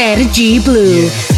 Sergi Blue. Yeah.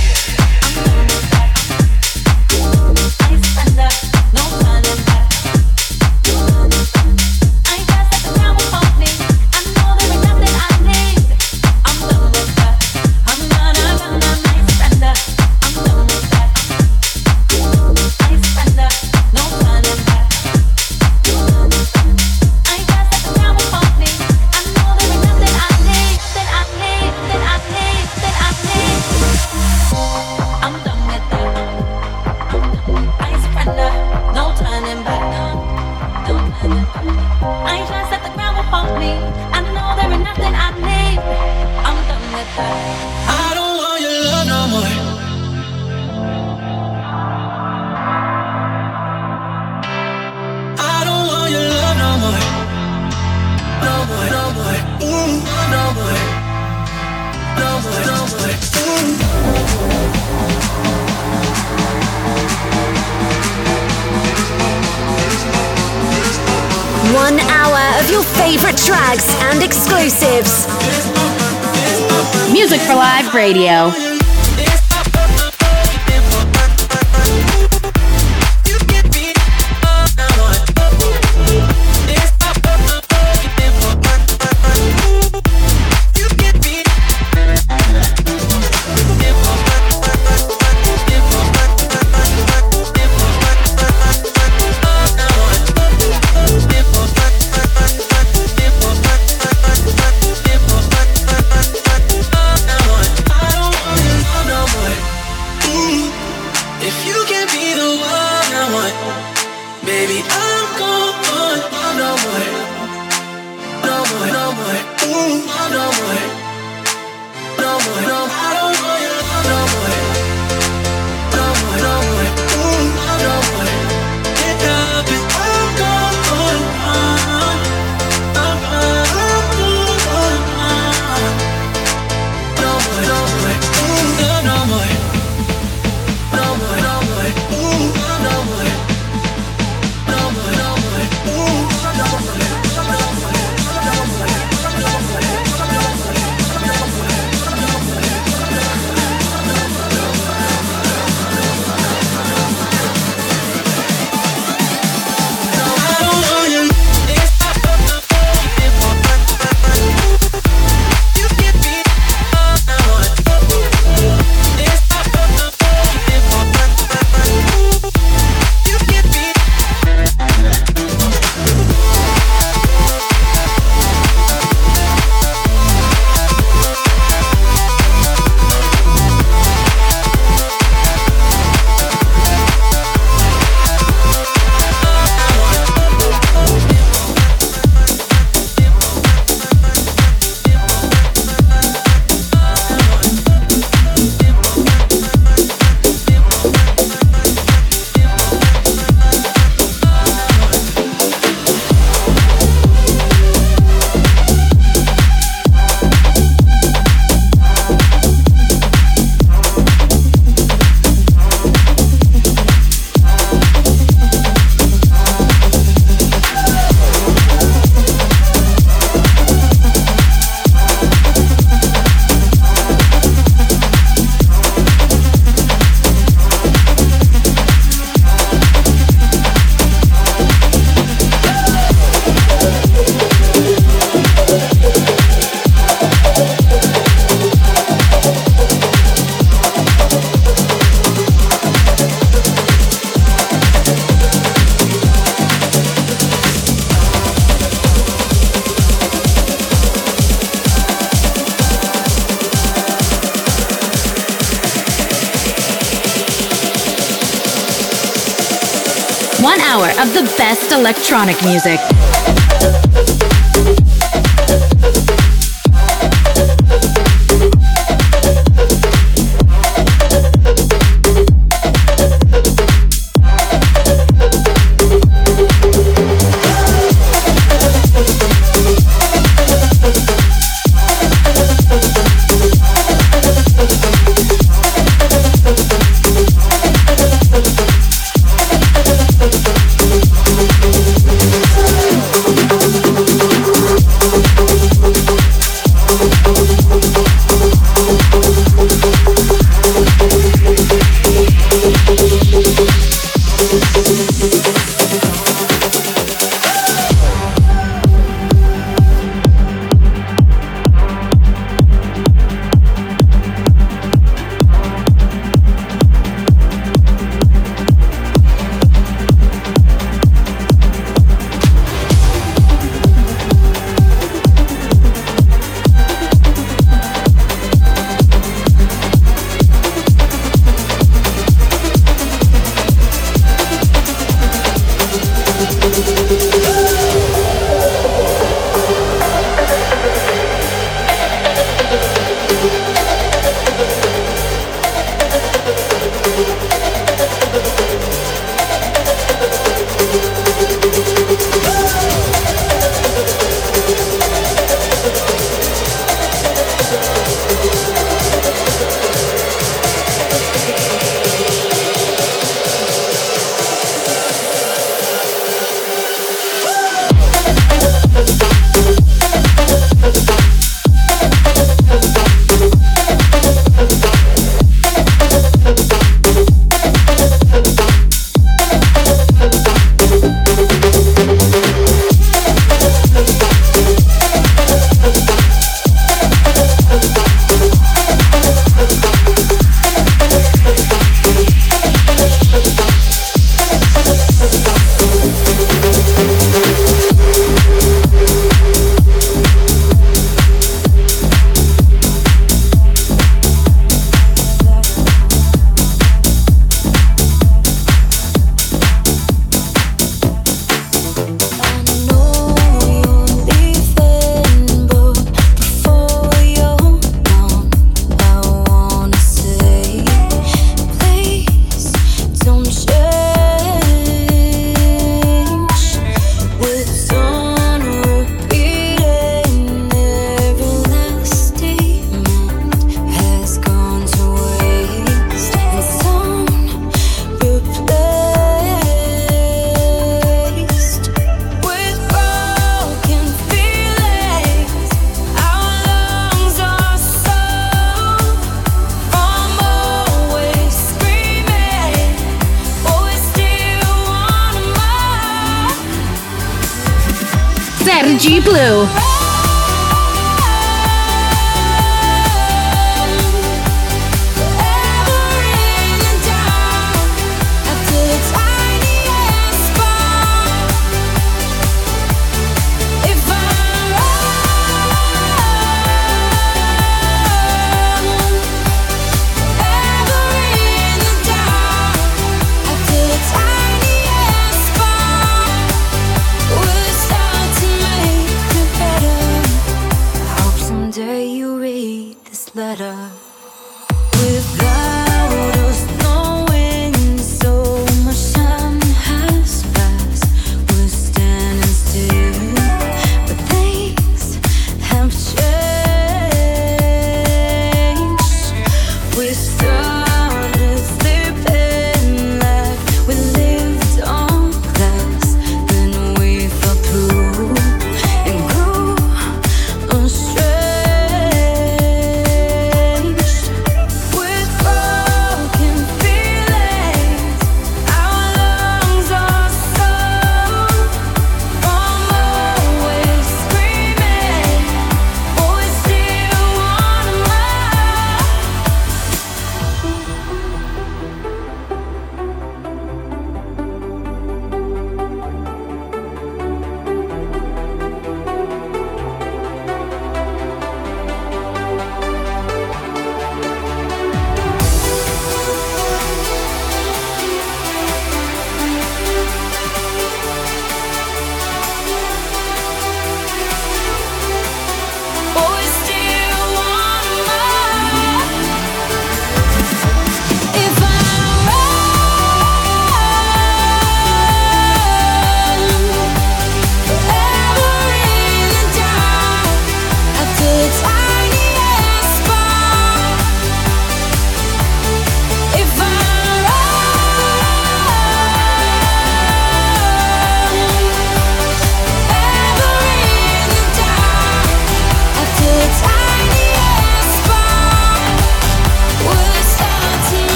Electronic music.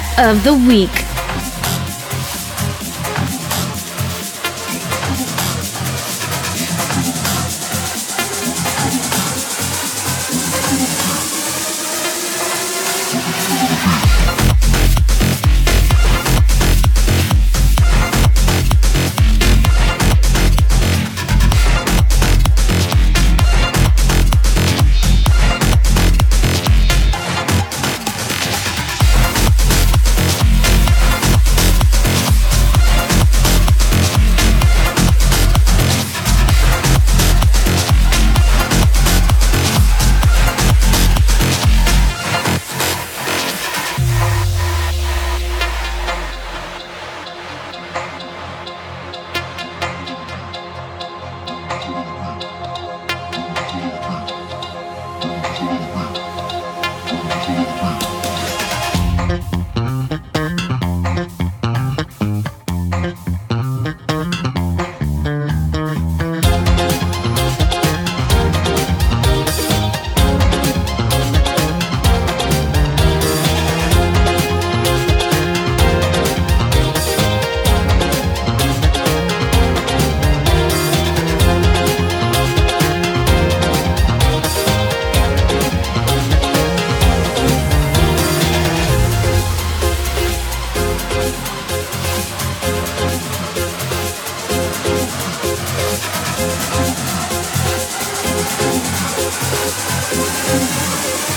track of the week.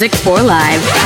Music for Live.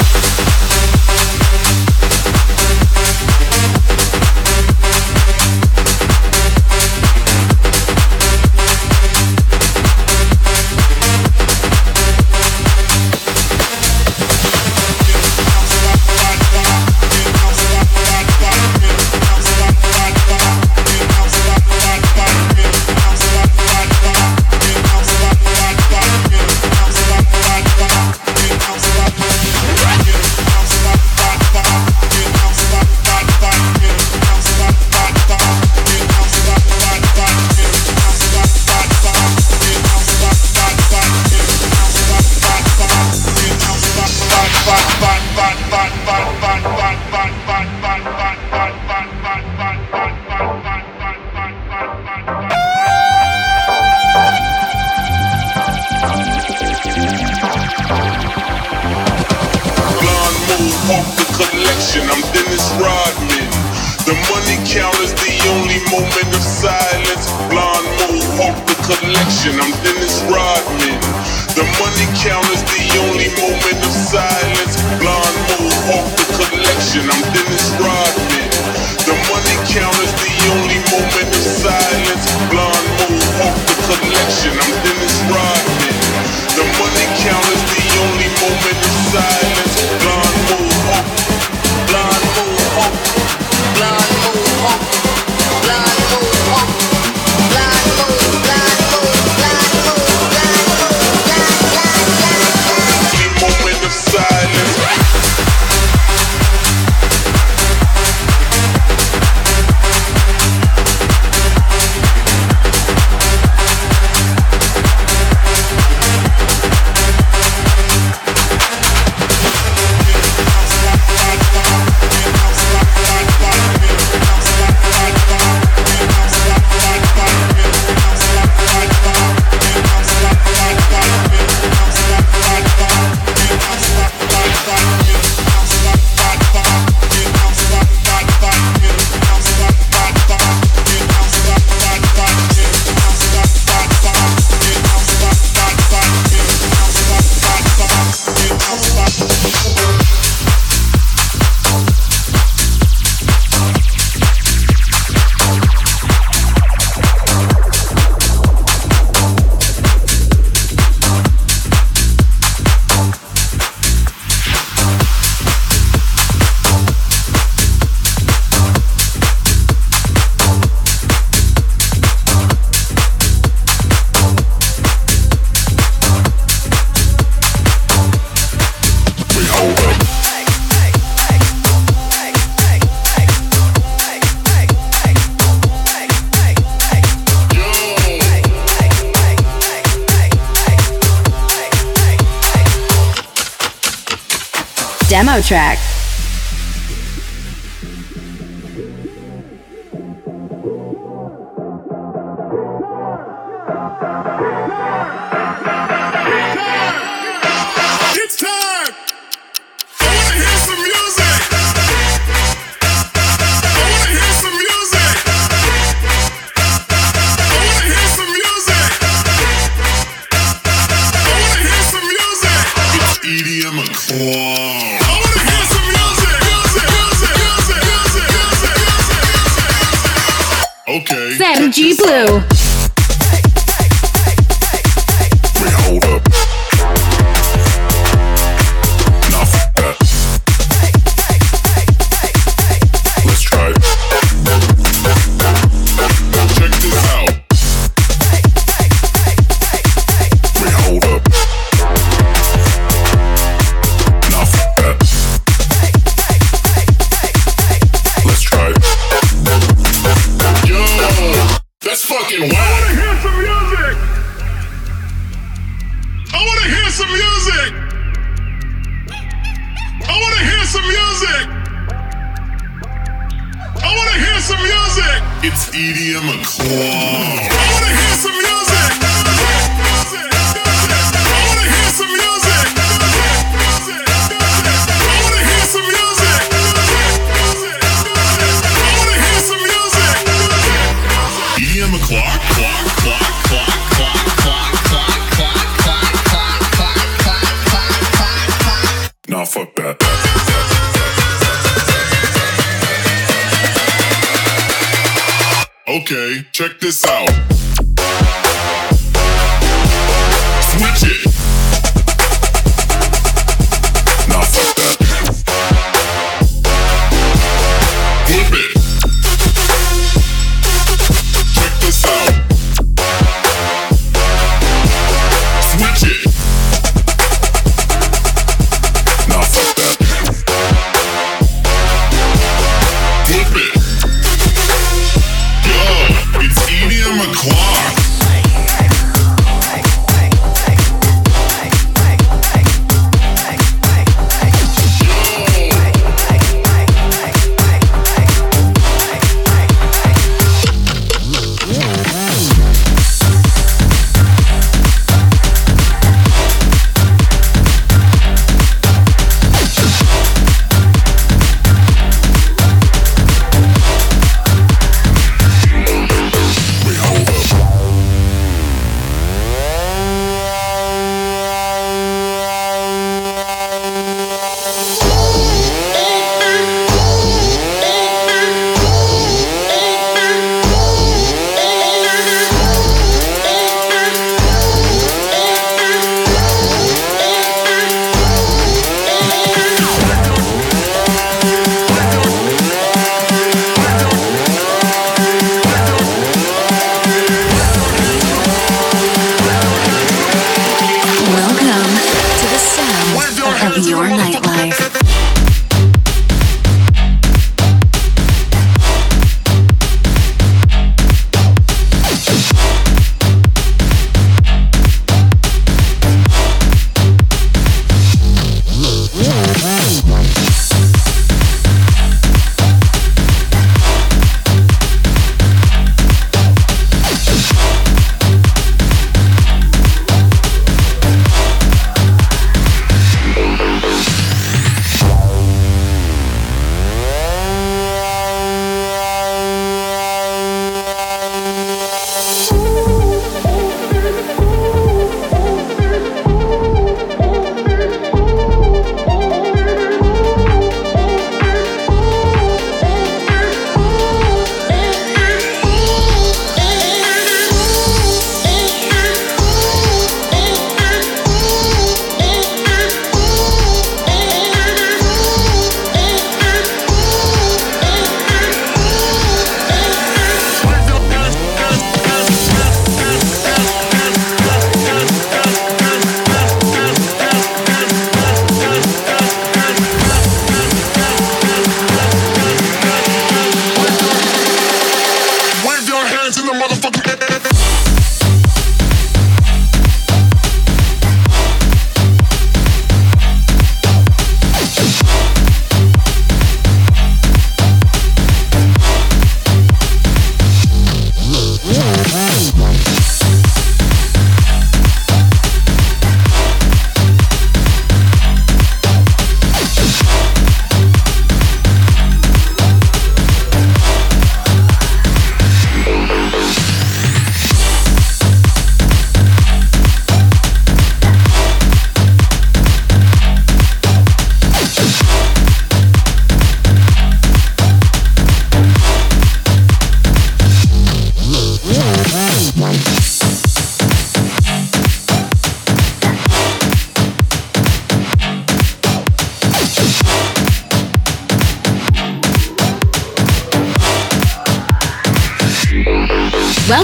Track. G Blue.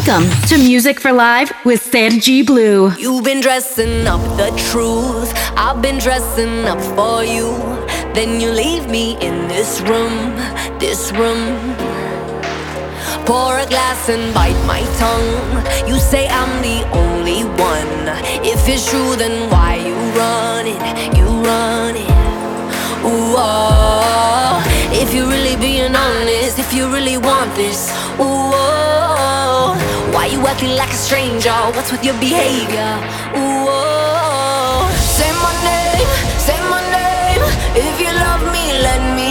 Welcome to Music for Live with Sergi Blue. You've been dressing up the truth. I've been dressing up for you. Then you leave me in this room, this room. Pour a glass and bite my tongue. You say I'm the only one. If it's true, then why you run it? You run it. Ooh, oh. If you're really being honest, if you really want this, ooh, oh. Why you acting like a stranger? What's with your behavior? Ooh, oh, oh. say my name, say my name. If you love me, let me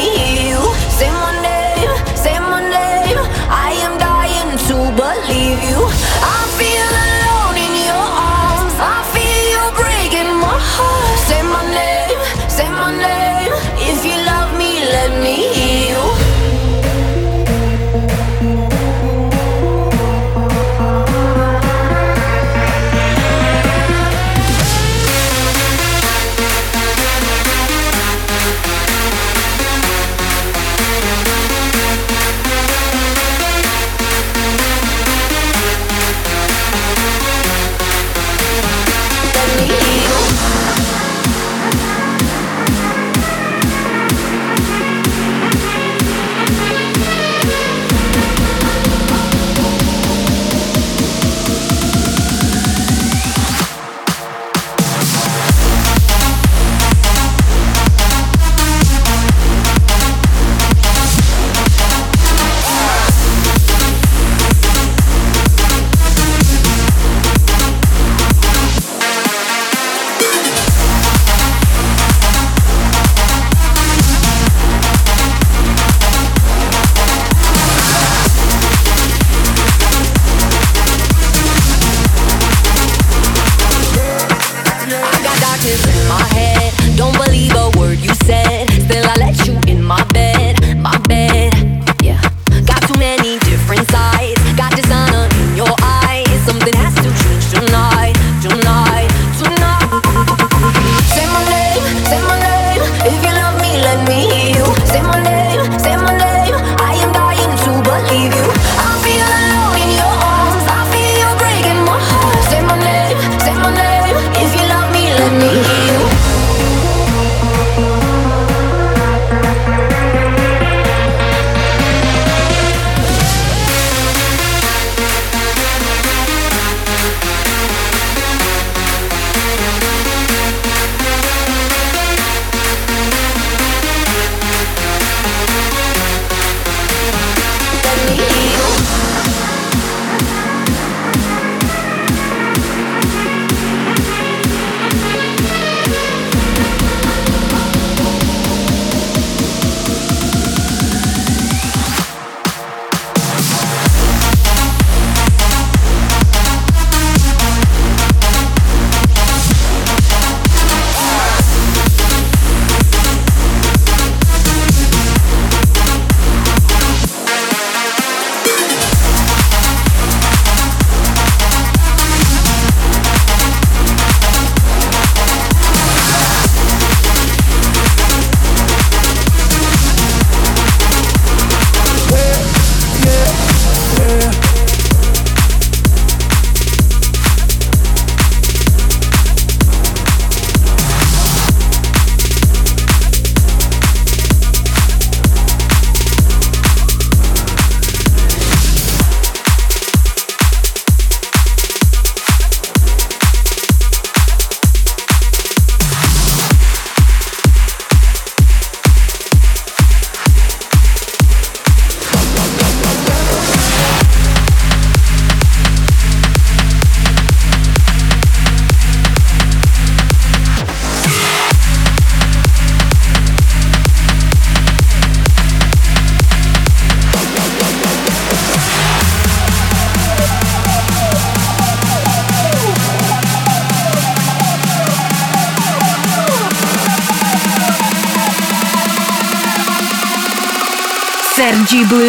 Sergi Blue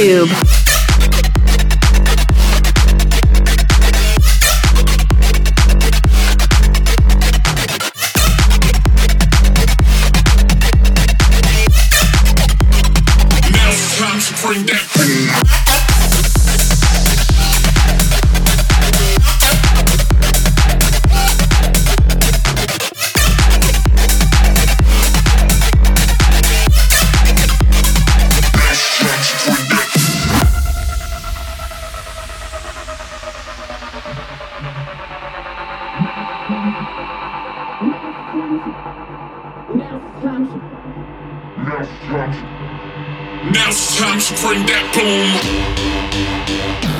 YouTube. Now's time to bring that boom.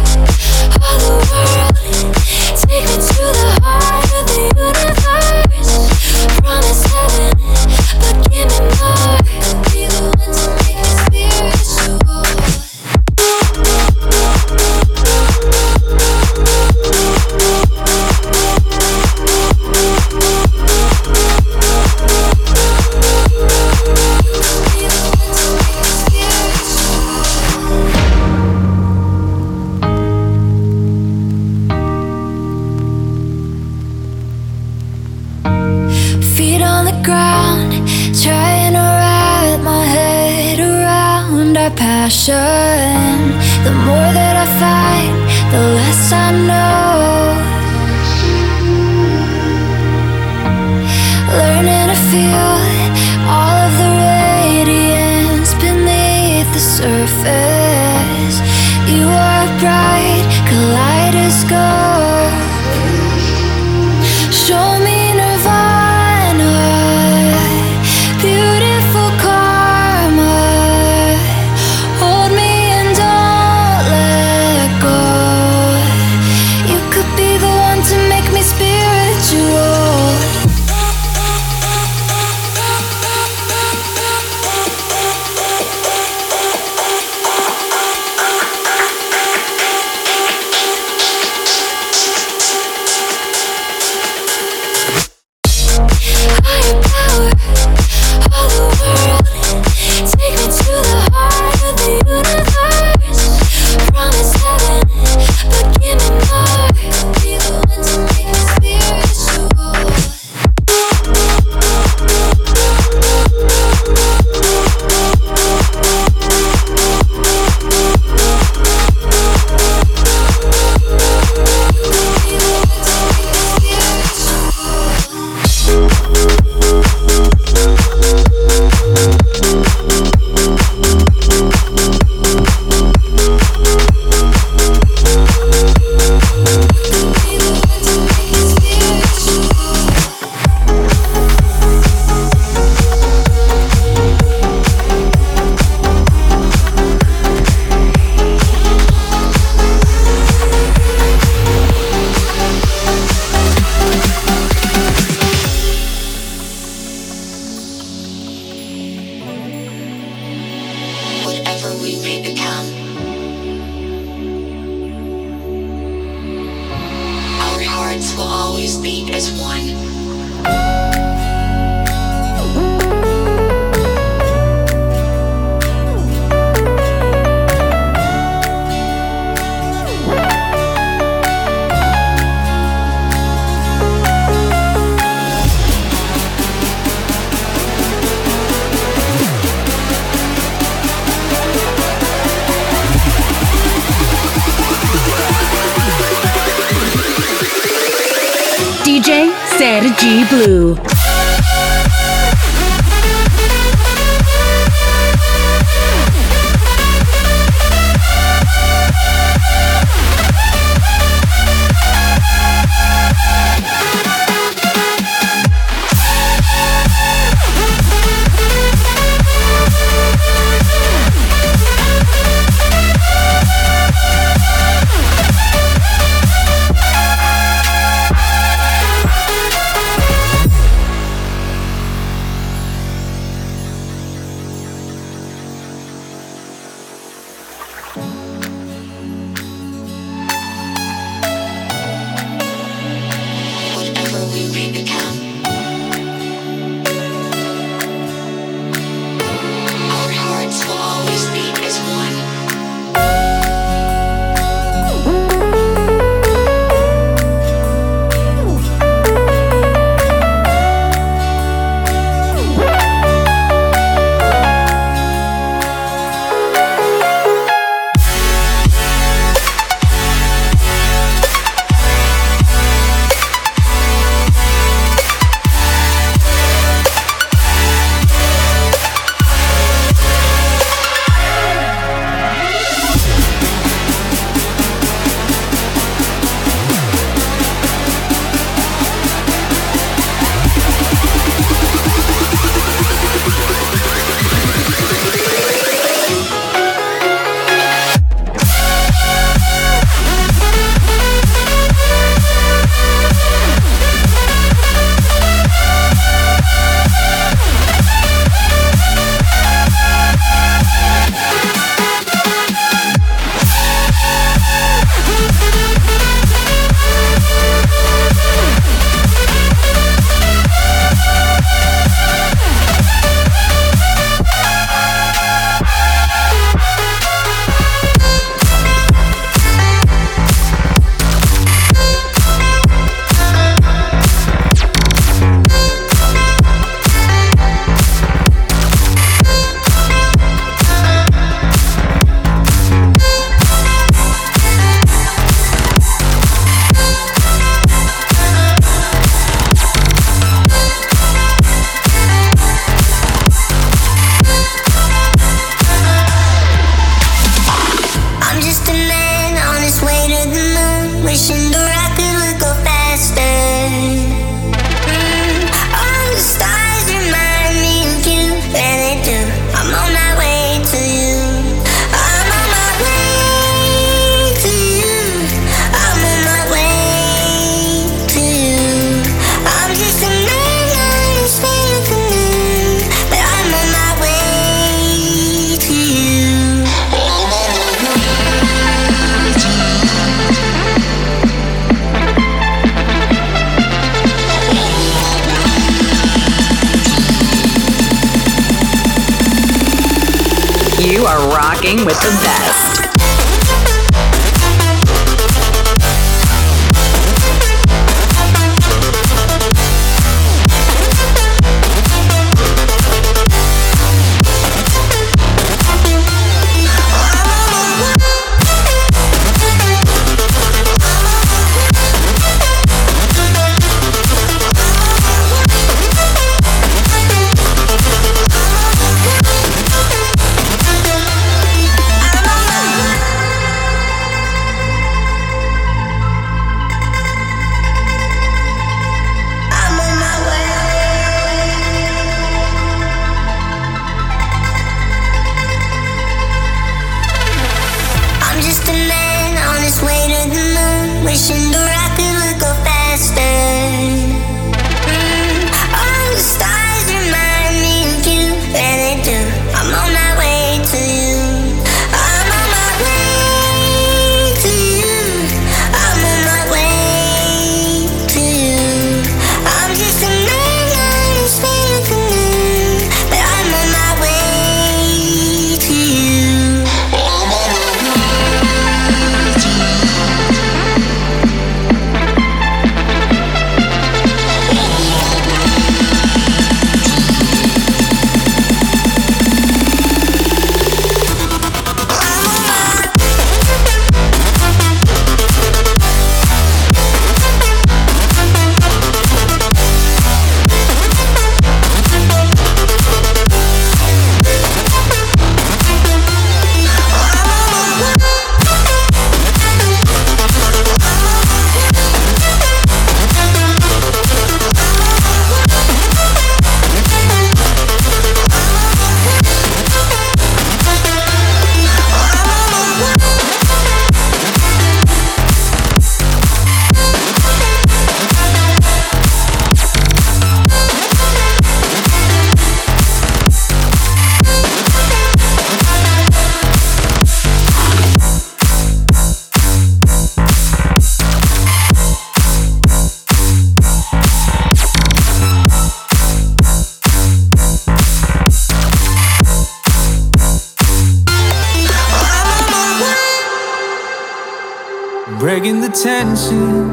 attention.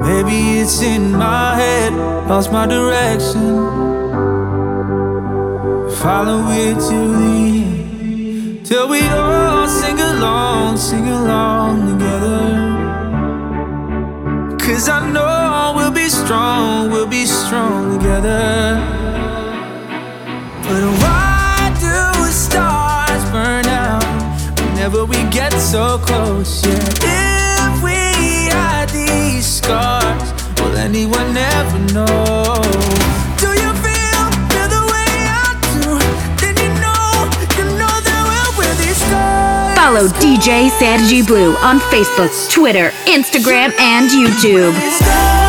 Maybe it's in my head, lost my direction. yeah. If we had these scars, will anyone ever know? Do you feel, feel the way I do? Then you know, you know that we'll these scars. Follow DJ Sergi Blue on Facebook, Twitter, Instagram, and YouTube.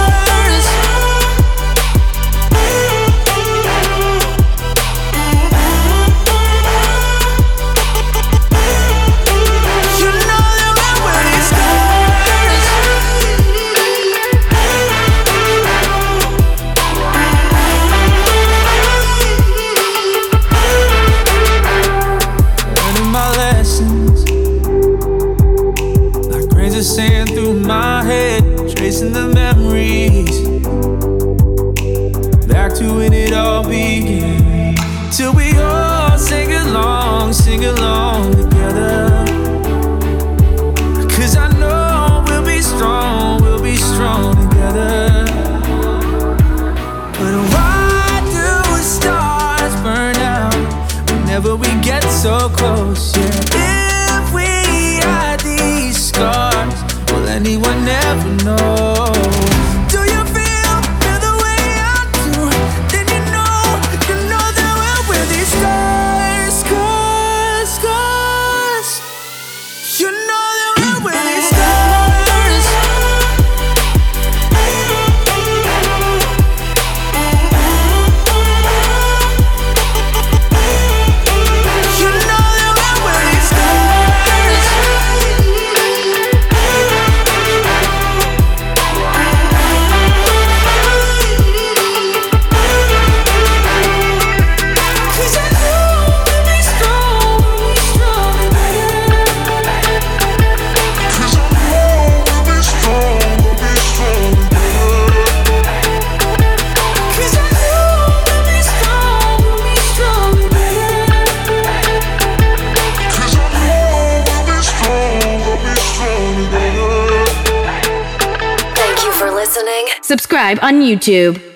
YouTube.